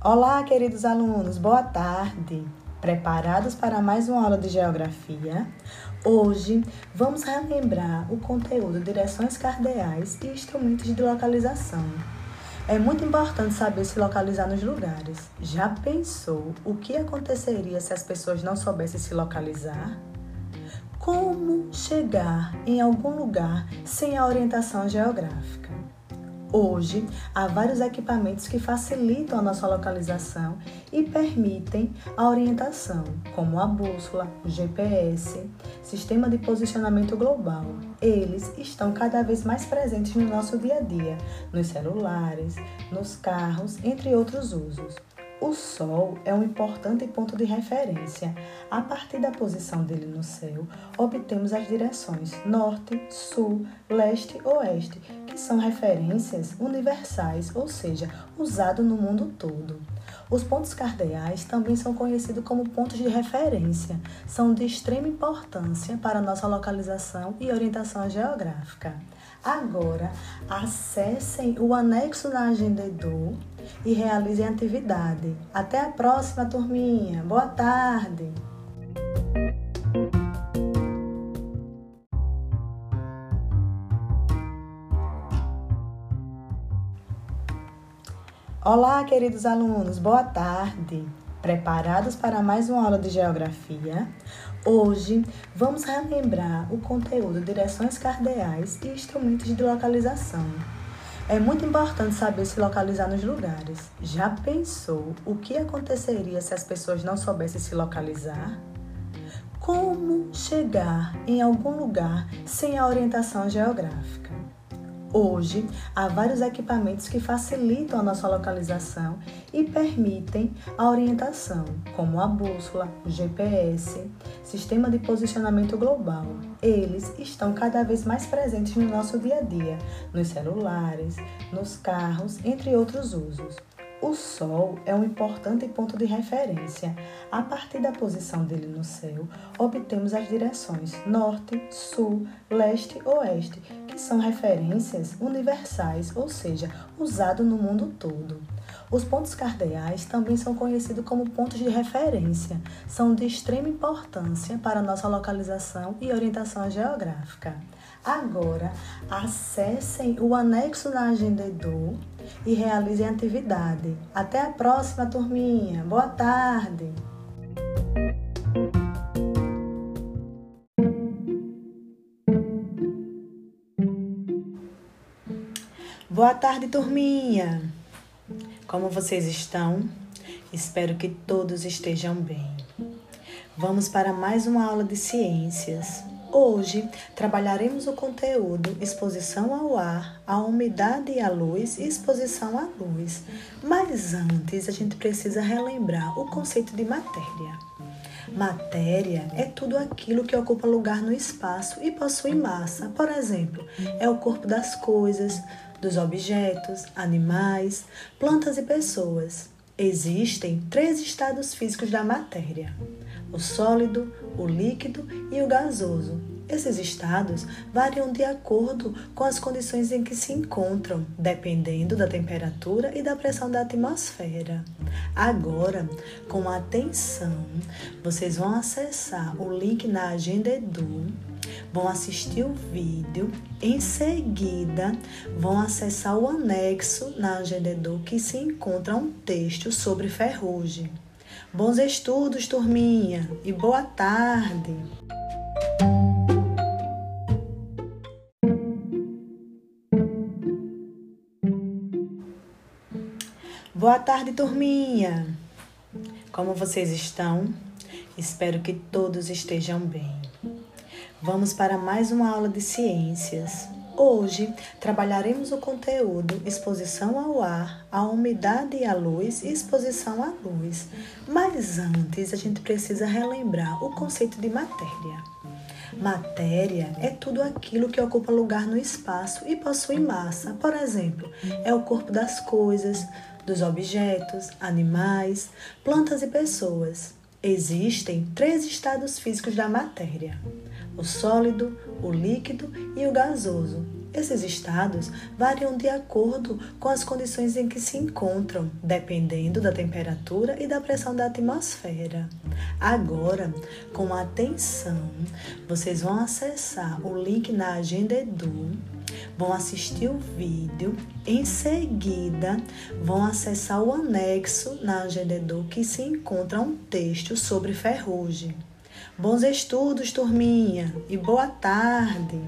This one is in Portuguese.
Olá, queridos alunos, boa tarde. Preparados para mais uma aula de geografia? Hoje vamos relembrar o conteúdo direções cardeais e instrumentos de localização. É muito importante saber se localizar nos lugares. Já pensou o que aconteceria se as pessoas não soubessem se localizar? Como chegar em algum lugar sem a orientação geográfica? Hoje, há vários equipamentos que facilitam a nossa localização e permitem a orientação, como a bússola, o GPS, sistema de posicionamento global. Eles estão cada vez mais presentes no nosso dia a dia, nos celulares, nos carros, entre outros usos. O Sol é um importante ponto de referência. A partir da posição dele no céu, obtemos as direções norte, sul, leste, oeste, que são referências universais, ou seja, usados no mundo todo. Os pontos cardeais também são conhecidos como pontos de referência. São de extrema importância para nossa localização e orientação geográfica. Agora, acessem o anexo na Agenda Edu e realizem a atividade. Até a próxima, turminha. Boa tarde. Olá, queridos alunos, boa tarde. Preparados para mais uma aula de geografia? Hoje vamos relembrar o conteúdo direções cardeais e instrumentos de localização. É muito importante saber se localizar nos lugares. Já pensou o que aconteceria se as pessoas não soubessem se localizar? Como chegar em algum lugar sem a orientação geográfica? Hoje, há vários equipamentos que facilitam a nossa localização e permitem a orientação, como a bússola, o GPS, sistema de posicionamento global. Eles estão cada vez mais presentes no nosso dia a dia, nos celulares, nos carros, entre outros usos. O Sol é um importante ponto de referência. A partir da posição dele no céu, obtemos as direções norte, sul, leste, oeste, que são referências universais, ou seja, usados no mundo todo. Os pontos cardeais também são conhecidos como pontos de referência. São de extrema importância para nossa localização e orientação geográfica. Agora, acessem o anexo na Agenda Edu e realizem a atividade. Até a próxima, turminha. Boa tarde! Boa tarde, turminha! Como vocês estão? Espero que todos estejam bem. Vamos para mais uma aula de ciências. Hoje trabalharemos o conteúdo exposição ao ar, a umidade e a luz e exposição à luz. Mas antes a gente precisa relembrar o conceito de matéria. Matéria é tudo aquilo que ocupa lugar no espaço e possui massa. Por exemplo, é o corpo das coisas, dos objetos, animais, plantas e pessoas. Existem três estados físicos da matéria: o sólido, o líquido e o gasoso. Esses estados variam de acordo com as condições em que se encontram, dependendo da temperatura e da pressão da atmosfera. Agora, com atenção, vocês vão acessar o link na Agenda Edu, vão assistir o vídeo, em seguida vão acessar o anexo na Agenda que se encontra um texto sobre ferrugem. Bons estudos, turminha, e boa tarde! Boa tarde, turminha! Como vocês estão? Espero que todos estejam bem. Vamos para mais uma aula de ciências. Hoje trabalharemos o conteúdo exposição ao ar, a umidade e a luz e exposição à luz. Mas antes a gente precisa relembrar o conceito de matéria. Matéria é tudo aquilo que ocupa lugar no espaço e possui massa. Por exemplo, é o corpo das coisas, dos objetos, animais, plantas e pessoas. Existem três estados físicos da matéria: o sólido, o líquido e o gasoso. Esses estados variam de acordo com as condições em que se encontram, dependendo da temperatura e da pressão da atmosfera. Agora, com atenção, vocês vão acessar o link na Agenda Edu, vão assistir o vídeo, em seguida vão acessar o anexo na Agenda Edu que se encontra um texto sobre ferrugem. Bons estudos, turminha, e boa tarde!